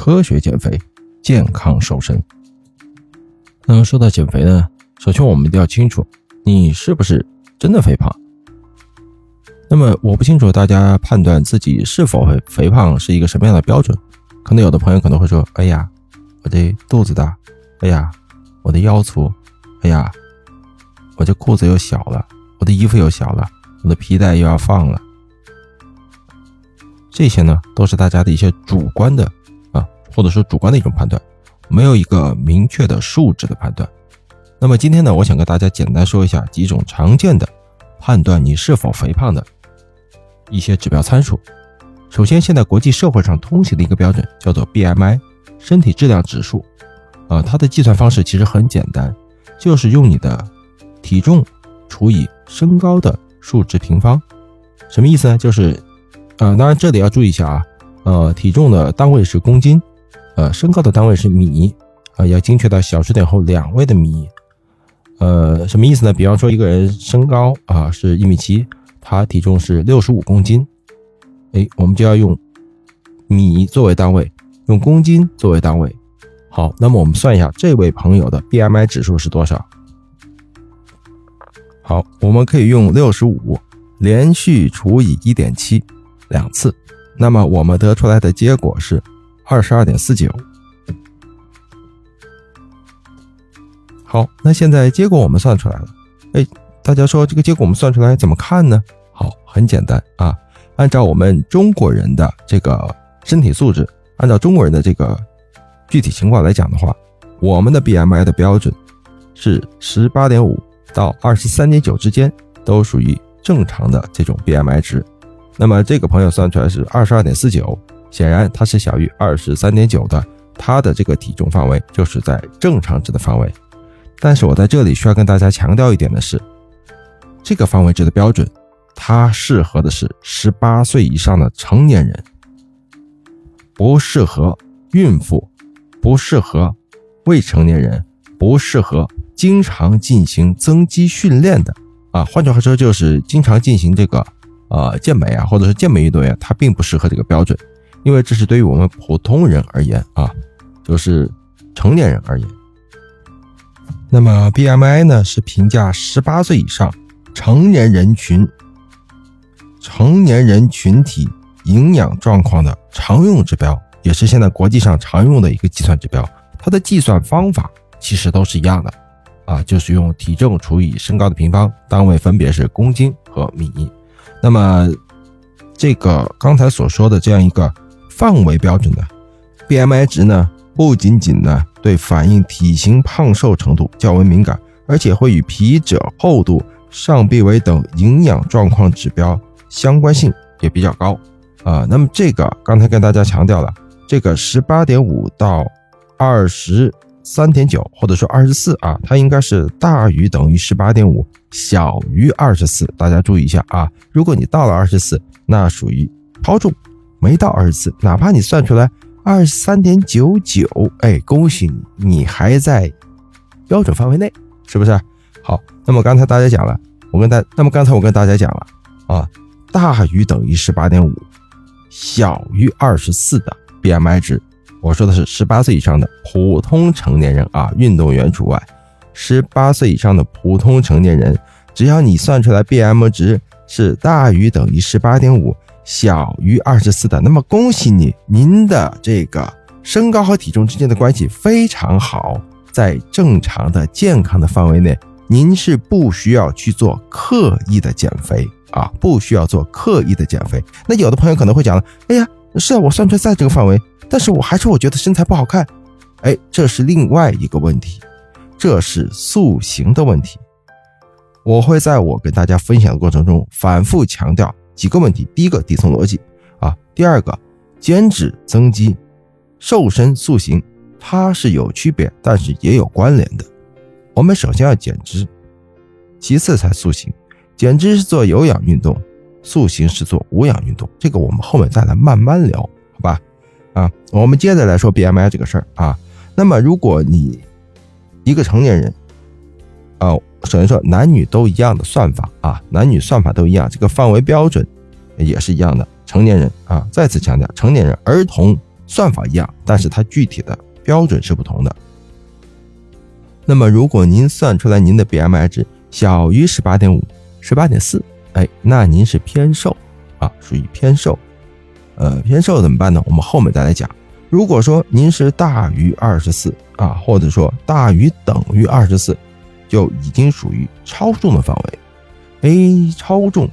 科学减肥，健康瘦身。那么说到减肥呢，首先我们一定要清楚，你是不是真的肥胖？那么我不清楚大家判断自己是否肥肥胖是一个什么样的标准。可能有的朋友可能会说：“哎呀，我的肚子大，哎呀，我的腰粗，哎呀，我这裤子又小了，我的衣服又小了，我的皮带又要放了。”这些呢，都是大家的一些主观的，或者说主观的一种判断，没有一个明确的数值的判断。那么今天呢，我想跟大家简单说一下几种常见的判断你是否肥胖的一些指标参数。首先，现在国际社会上通行的一个标准叫做 BMI，身体质量指数。啊，它的计算方式其实很简单，就是用你的体重除以身高的数值平方。什么意思呢？就是呃，当然这里要注意一下啊，呃，体重的单位是公斤，呃，身高的单位是米，啊，要精确到小数点后两位的米。呃，什么意思呢？比方说一个人身高啊是一米七，他体重是六十五公斤，哎，我们就要用米作为单位，用公斤作为单位。好，那么我们算一下这位朋友的 BMI 指数是多少？好，我们可以用六十五连续除以一点七。两次，那么我们得出来的结果是二十二点四九。好，那现在结果我们算出来了。哎，大家说这个结果我们算出来怎么看呢？好，很简单啊，按照我们中国人的这个身体素质，按照中国人的这个具体情况来讲的话，我们的 BMI 的标准是十八点五到二十三点九之间，都属于正常的这种 BMI 值。那么这个朋友算出来是二十二点四九，显然他是小于二十三点九的，他的这个体重范围就是在正常值的范围。但是我在这里需要跟大家强调一点的是，这个范围值的标准，它适合的是十八岁以上的成年人，不适合孕妇，不适合未成年人，不适合经常进行增肌训练的啊。换句话说，就是经常进行这个。呃，健美啊，或者是健美运动员，他并不适合这个标准，因为这是对于我们普通人而言啊，就是成年人而言。那么 BMI 呢，是评价十八岁以上成年人群成年人群体营养状况的常用指标，也是现在国际上常用的一个计算指标。它的计算方法其实都是一样的啊，就是用体重除以身高的平方，单位分别是公斤和米。那么，这个刚才所说的这样一个范围标准的 BMI 值呢，不仅仅呢对反映体型胖瘦程度较为敏感，而且会与皮褶厚度、上臂围等营养状况指标相关性也比较高啊。那么这个刚才跟大家强调了，这个十八点五到二十。三点九或者说二十四啊，它应该是大于等于十八点五，小于二十四。大家注意一下啊，如果你到了二十四，那属于超重；没到二十四，哪怕你算出来二十三点九九，哎，恭喜你，你还在标准范围内，是不是？好，那么刚才大家讲了，我跟大，那么刚才我跟大家讲了啊，大于等于十八点五，小于二十四的 BMI 值。我说的是十八岁以上的普通成年人啊，运动员除外。十八岁以上的普通成年人，只要你算出来 BM 值是大于等于十八点五，小于二十四的，那么恭喜你，您的这个身高和体重之间的关系非常好，在正常的健康的范围内，您是不需要去做刻意的减肥啊，不需要做刻意的减肥。那有的朋友可能会讲了，哎呀，是啊，我算出来在这个范围。但是我还是我觉得身材不好看，哎，这是另外一个问题，这是塑形的问题。我会在我跟大家分享的过程中反复强调几个问题：第一个底层逻辑啊，第二个减脂增肌、瘦身塑形，它是有区别，但是也有关联的。我们首先要减脂，其次才塑形。减脂是做有氧运动，塑形是做无氧运动，这个我们后面再来慢慢聊，好吧？啊，我们接着来说 BMI 这个事儿啊。那么，如果你一个成年人，啊，首先说男女都一样的算法啊，男女算法都一样，这个范围标准也是一样的。成年人啊，再次强调，成年人，儿童算法一样，但是它具体的标准是不同的。那么，如果您算出来您的 BMI 值小于十八点五、十八点四，哎，那您是偏瘦啊，属于偏瘦。呃，偏瘦怎么办呢？我们后面再来讲。如果说您是大于二十四啊，或者说大于等于二十四，就已经属于超重的范围。哎，超重，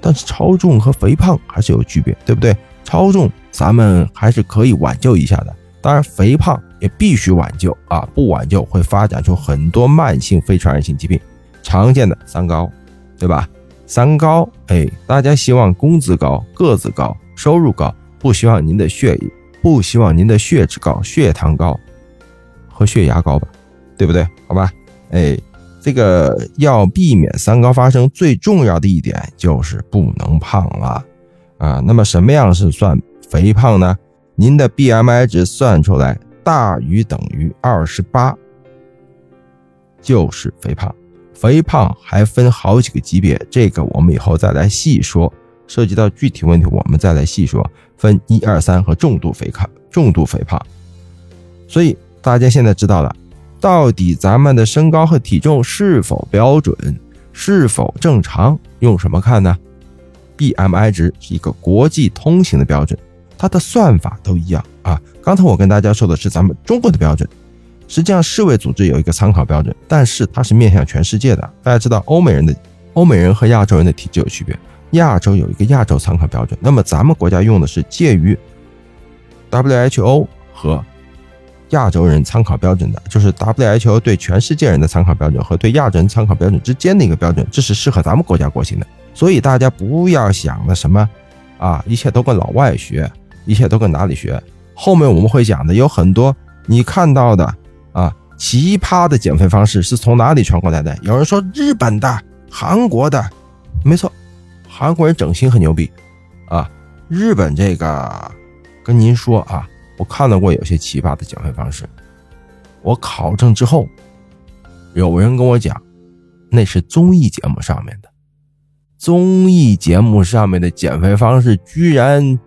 但是超重和肥胖还是有区别，对不对？超重咱们还是可以挽救一下的，当然肥胖也必须挽救啊，不挽救会发展出很多慢性非传染性疾病，常见的三高，对吧？三高，哎，大家希望工资高、个子高、收入高，不希望您的血液，不希望您的血脂高、血糖高和血压高吧，对不对？好吧，哎。这个要避免三高发生，最重要的一点就是不能胖了啊。那么什么样是算肥胖呢？您的 BMI 值算出来大于等于二十八，就是肥胖。肥胖还分好几个级别，这个我们以后再来细说。涉及到具体问题，我们再来细说。分一二三和重度肥胖，重度肥胖。所以大家现在知道了。到底咱们的身高和体重是否标准，是否正常？用什么看呢？BMI 值是一个国际通行的标准，它的算法都一样啊。刚才我跟大家说的是咱们中国的标准，实际上世卫组织有一个参考标准，但是它是面向全世界的。大家知道欧美人的欧美人和亚洲人的体质有区别，亚洲有一个亚洲参考标准，那么咱们国家用的是介于 WHO 和。亚洲人参考标准的，就是 WHO 对全世界人的参考标准和对亚洲人参考标准之间的一个标准，这是适合咱们国家国情的。所以大家不要想的什么啊，一切都跟老外学，一切都跟哪里学。后面我们会讲的有很多你看到的啊奇葩的减肥方式是从哪里传过来的？有人说日本的、韩国的，没错，韩国人整形很牛逼啊。日本这个跟您说啊。我看到过有些奇葩的减肥方式，我考证之后，有人跟我讲，那是综艺节目上面的，综艺节目上面的减肥方式居然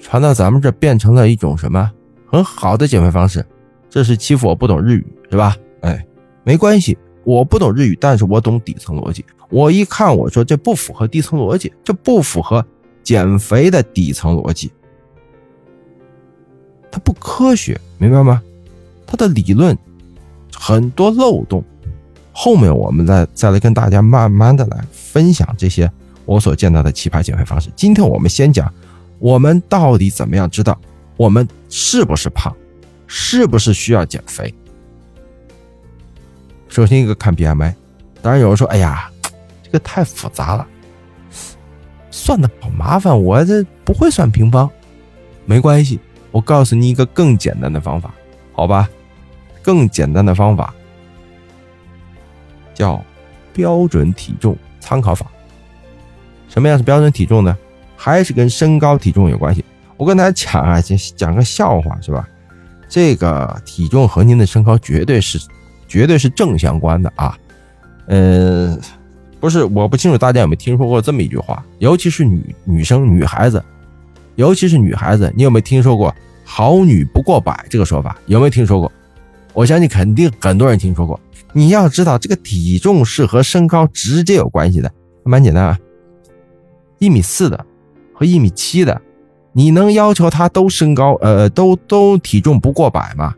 传到咱们这变成了一种什么很好的减肥方式？这是欺负我不懂日语是吧？哎，没关系，我不懂日语，但是我懂底层逻辑。我一看，我说这不符合底层逻辑，这不符合减肥的底层逻辑。科学，明白吗？它的理论很多漏洞，后面我们再再来跟大家慢慢的来分享这些我所见到的奇葩减肥方式。今天我们先讲，我们到底怎么样知道我们是不是胖，是不是需要减肥？首先一个看 BMI，当然有人说，哎呀，这个太复杂了，算的好麻烦，我这不会算平方，没关系。我告诉你一个更简单的方法，好吧？更简单的方法叫标准体重参考法。什么样是标准体重呢？还是跟身高体重有关系？我跟大家讲啊，讲讲个笑话是吧？这个体重和您的身高绝对是绝对是正相关的啊。嗯，不是，我不清楚大家有没有听说过这么一句话，尤其是女女生、女孩子。尤其是女孩子，你有没有听说过“好女不过百”这个说法？有没有听说过？我相信肯定很多人听说过。你要知道，这个体重是和身高直接有关系的，蛮简单啊。一米四的和一米七的，你能要求他都身高呃都都体重不过百吗？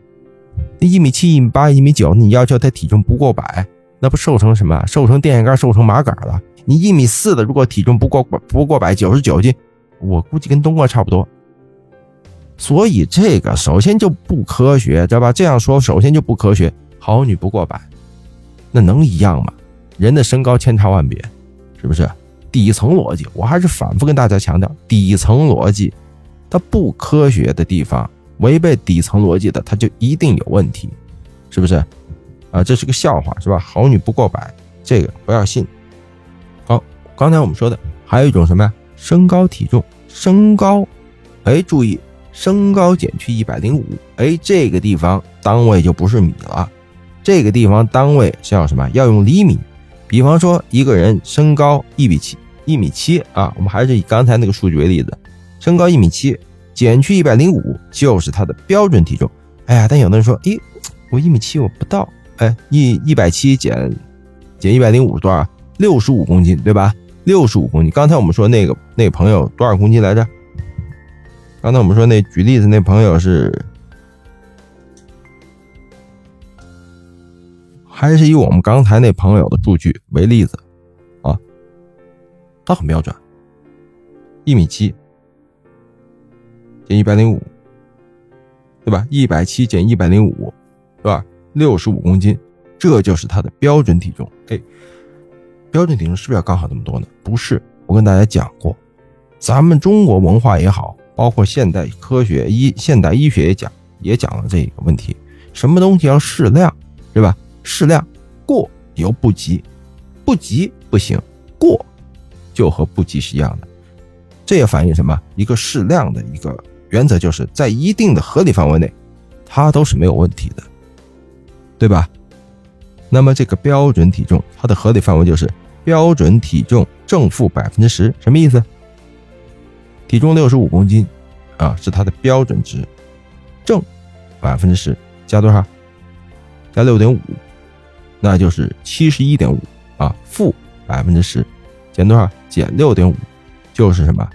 一米七、一米八、一米九，你要求他体重不过百，那不瘦成什么？瘦成电线杆，瘦成麻杆了。你一米四的，如果体重不过不过百，九十九斤。我估计跟冬瓜差不多，所以这个首先就不科学，知道吧？这样说首先就不科学。好女不过百，那能一样吗？人的身高千差万别，是不是？底层逻辑，我还是反复跟大家强调，底层逻辑它不科学的地方，违背底层逻辑的，它就一定有问题，是不是？啊，这是个笑话，是吧？好女不过百，这个不要信。好，刚才我们说的还有一种什么呀？身高体重，身高，哎，注意，身高减去一百零五，哎，这个地方单位就不是米了，这个地方单位是要什么？要用厘米。比方说，一个人身高一米七，一米七啊，我们还是以刚才那个数据为例子，身高一米七，减去一百零五，就是他的标准体重。哎呀，但有的人说，诶，我一米七我不到，哎，一一百七减减一百零五多少？六十五公斤，对吧？六十五公斤。刚才我们说那个那个朋友多少公斤来着？刚才我们说那举例子那朋友是，还是以我们刚才那朋友的数据为例子啊？他很标准，一米七减一百零五，对吧？一百七减一百零五，对吧？六十五公斤，这就是他的标准体重。哎，标准体重是不是要刚好这么多呢？不是，我跟大家讲过，咱们中国文化也好。包括现代科学医、现代医学也讲，也讲了这个问题：什么东西要适量，对吧？适量，过犹不及，不及不行，过就和不及是一样的。这也反映什么？一个适量的一个原则，就是在一定的合理范围内，它都是没有问题的，对吧？那么这个标准体重，它的合理范围就是标准体重正负百分之十，什么意思？体重六十五公斤，啊，是它的标准值，正百分之十加多少？加六点五，那就是七十一点五啊。负百分之十减多少？减六点五，就是什么？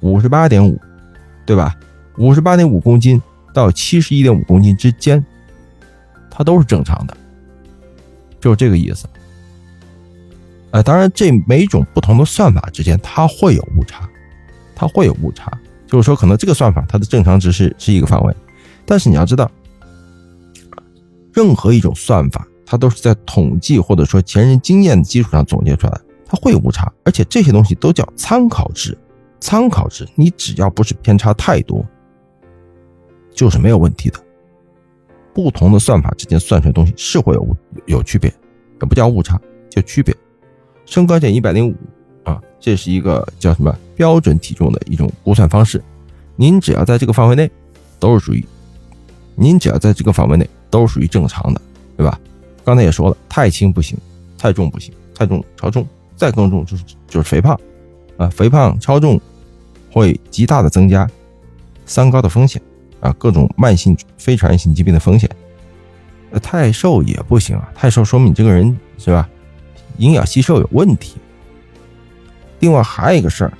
五十八点五，对吧？五十八点五公斤到七十一点五公斤之间，它都是正常的，就是这个意思。啊，当然，这每种不同的算法之间，它会有误差。它会有误差，就是说，可能这个算法它的正常值是是一个范围，但是你要知道，任何一种算法，它都是在统计或者说前人经验的基础上总结出来的，它会有误差，而且这些东西都叫参考值。参考值，你只要不是偏差太多，就是没有问题的。不同的算法之间算出来东西是会有有区别，也不叫误差，叫区别。身高减一百零五。啊，这是一个叫什么标准体重的一种估算方式。您只要在这个范围内，都是属于您只要在这个范围内都是属于正常的，对吧？刚才也说了，太轻不行，太重不行，太重超重，再更重就是就是肥胖啊，肥胖超重会极大的增加三高的风险啊，各种慢性非传染性疾病的风险。呃，太瘦也不行啊，太瘦说明你这个人是吧，营养吸收有问题。另外还有一个事儿，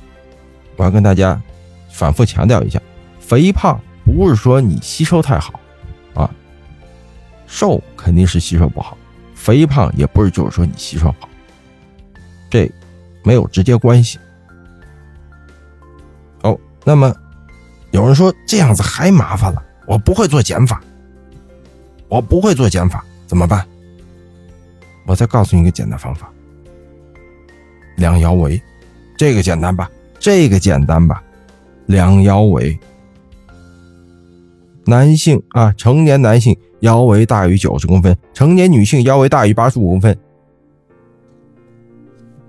我要跟大家反复强调一下：肥胖不是说你吸收太好啊，瘦肯定是吸收不好；肥胖也不是就是说你吸收好，这没有直接关系。哦，那么有人说这样子还麻烦了，我不会做减法，我不会做减法怎么办？我再告诉你一个简单方法：量腰围。这个简单吧，这个简单吧，量腰围。男性啊，成年男性腰围大于九十公分，成年女性腰围大于八十五公分，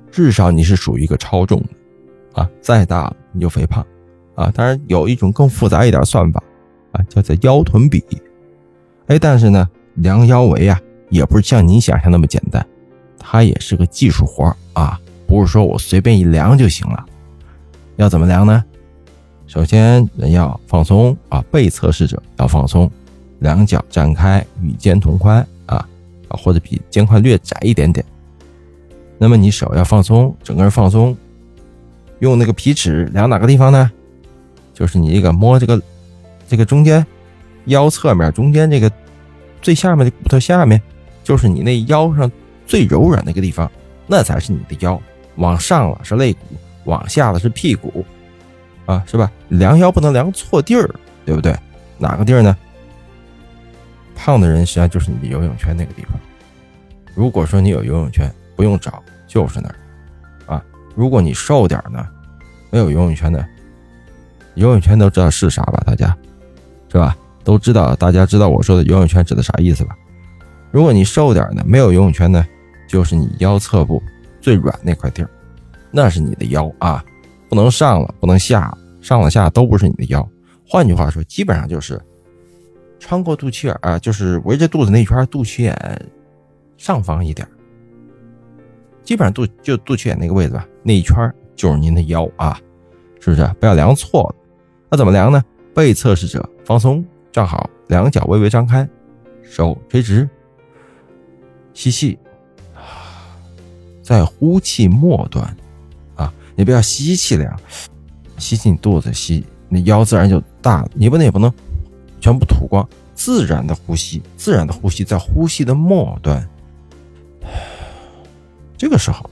至少你是属于一个超重的啊，再大你就肥胖啊。当然有一种更复杂一点算法啊，叫做腰臀比。哎，但是呢，量腰围啊，也不是像你想象那么简单，它也是个技术活啊。不是说我随便一量就行了，要怎么量呢？首先人要放松啊，被测试者要放松，两脚展开与肩同宽啊啊，或者比肩宽略窄一点点。那么你手要放松，整个人放松，用那个皮尺量哪个地方呢？就是你这个摸这个这个中间腰侧面中间这个最下面的骨头下面，就是你那腰上最柔软的一个地方，那才是你的腰。往上了是肋骨，往下了是屁股，啊，是吧？量腰不能量错地儿，对不对？哪个地儿呢？胖的人实际上就是你的游泳圈那个地方。如果说你有游泳圈，不用找，就是那儿，啊。如果你瘦点呢，没有游泳圈的，游泳圈都知道是啥吧？大家，是吧？都知道，大家知道我说的游泳圈指的啥意思吧？如果你瘦点呢，没有游泳圈呢，就是你腰侧部。最软那块地儿，那是你的腰啊，不能上了，不能下，上了下都不是你的腰。换句话说，基本上就是穿过肚脐眼啊，就是围着肚子那一圈肚脐眼上方一点，基本上肚就肚脐眼那个位置吧，那一圈就是您的腰啊，是不是？不要量错了。那怎么量呢？被测试者放松，站好，两脚微微张开，手垂直，吸气，在呼气末端，啊，你不要吸气了呀，吸进肚子吸，那腰自然就大了。你不能也不能全部吐光，自然的呼吸，自然的呼吸，在呼吸的末端，这个时候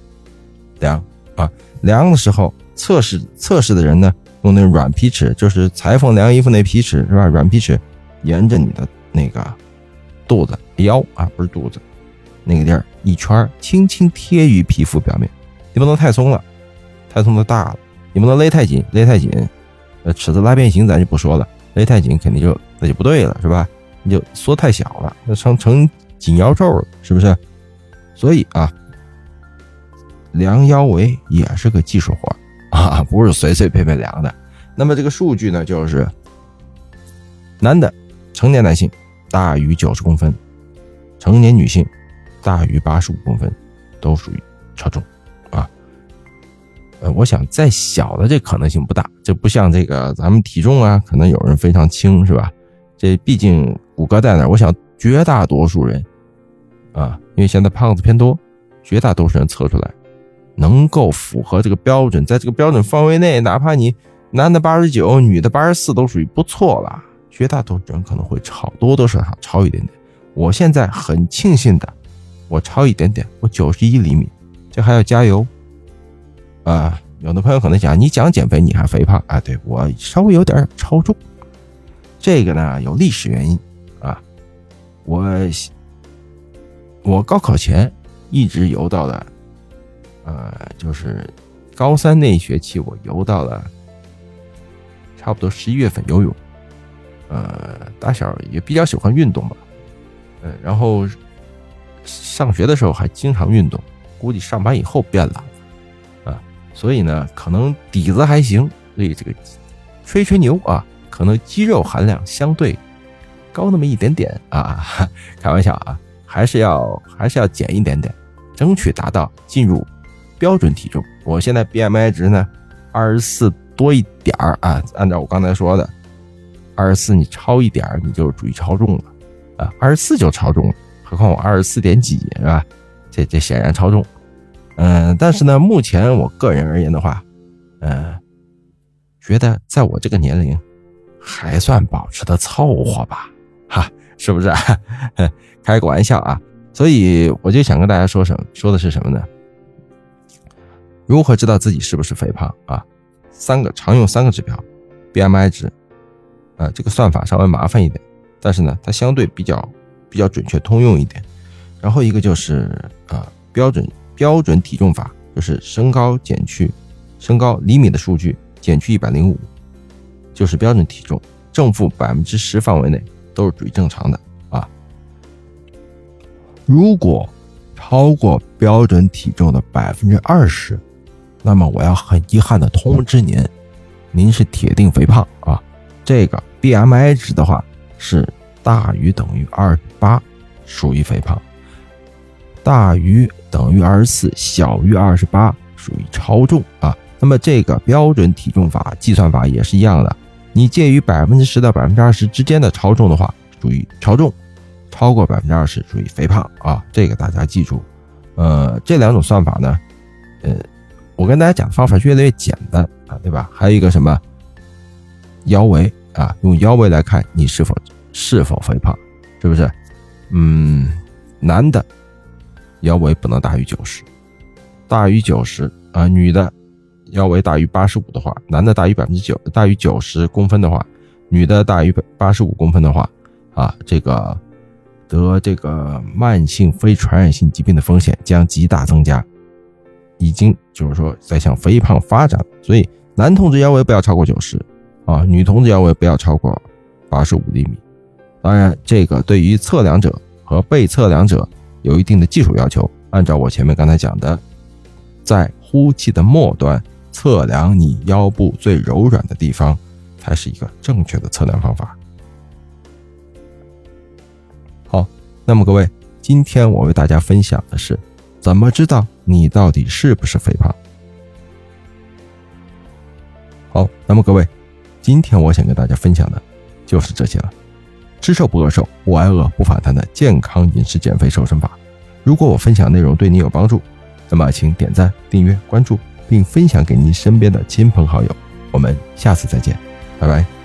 量啊，量的时候测试测试的人呢。用那软皮尺，就是裁缝量衣服那皮尺是吧？软皮尺沿着你的那个肚子腰啊，不是肚子那个地儿一圈，轻轻贴于皮肤表面。你不能太松了，太松的大了；你不能勒太紧，勒太紧，呃，尺子拉变形咱就不说了，勒太紧肯定就那就不对了，是吧？你就缩太小了，那成成紧腰皱了，是不是？所以啊，量腰围也是个技术活。啊，不是随随便便量的。那么这个数据呢，就是男的成年男性大于九十公分，成年女性大于八十五公分，都属于超重啊。呃，我想再小的这可能性不大，这不像这个咱们体重啊，可能有人非常轻，是吧？这毕竟骨骼在那儿。我想绝大多数人啊，因为现在胖子偏多，绝大多数人测出来。能够符合这个标准，在这个标准范围内，哪怕你男的八十九，女的八十四，都属于不错了。绝大多数人可能会超，多多少少超一点点。我现在很庆幸的，我超一点点，我九十一厘米，这还要加油啊！有的朋友可能讲，你讲减肥你还肥胖啊？对我稍微有点超重，这个呢有历史原因啊。我我高考前一直游到了。呃，就是高三那一学期，我游到了差不多十一月份游泳。呃，打小也比较喜欢运动吧，呃，然后上学的时候还经常运动，估计上班以后变懒了啊，所以呢，可能底子还行，所以这个吹吹牛啊，可能肌肉含量相对高那么一点点啊，开玩笑啊，还是要还是要减一点点，争取达到进入。标准体重，我现在 BMI 值呢，二十四多一点儿啊。按照我刚才说的，二十四你超一点儿，你就属于超重了啊。二十四就超重了，何况我二十四点几是吧？这这显然超重。嗯，但是呢，目前我个人而言的话，嗯，觉得在我这个年龄还算保持的凑合吧，哈，是不是？开个玩笑啊。所以我就想跟大家说什么，说的是什么呢？如何知道自己是不是肥胖啊？三个常用三个指标，BMI 值，啊，这个算法稍微麻烦一点，但是呢，它相对比较比较准确，通用一点。然后一个就是啊，标准标准体重法，就是身高减去身高厘米的数据减去一百零五，就是标准体重，正负百分之十范围内都是属于正常的啊。如果超过标准体重的百分之二十，那么我要很遗憾的通知您，您是铁定肥胖啊！这个 BMI 值的话是大于等于二十八，属于肥胖；大于等于二十四，小于二十八，属于超重啊。那么这个标准体重法计算法也是一样的，你介于百分之十到百分之二十之间的超重的话，属于超重；超过百分之二十，属于肥胖啊。这个大家记住。呃，这两种算法呢，呃。我跟大家讲的方法越来越简单啊，对吧？还有一个什么腰围啊，用腰围来看你是否是否肥胖，是不是？嗯，男的腰围不能大于九十，大于九十啊，女的腰围大于八十五的话，男的大于百分之九，大于九十公分的话，女的大于八十五公分的话，啊，这个得这个慢性非传染性疾病的风险将极大增加。已经就是说在向肥胖发展，所以男同志腰围不要超过九十啊，女同志腰围不要超过八十五厘米。当然，这个对于测量者和被测量者有一定的技术要求。按照我前面刚才讲的，在呼气的末端测量你腰部最柔软的地方，才是一个正确的测量方法。好，那么各位，今天我为大家分享的是怎么知道。你到底是不是肥胖？好，那么各位，今天我想跟大家分享的就是这些了。吃瘦不饿瘦，不挨饿不反弹的健康饮食减肥瘦身法。如果我分享内容对你有帮助，那么请点赞、订阅、关注，并分享给您身边的亲朋好友。我们下次再见，拜拜。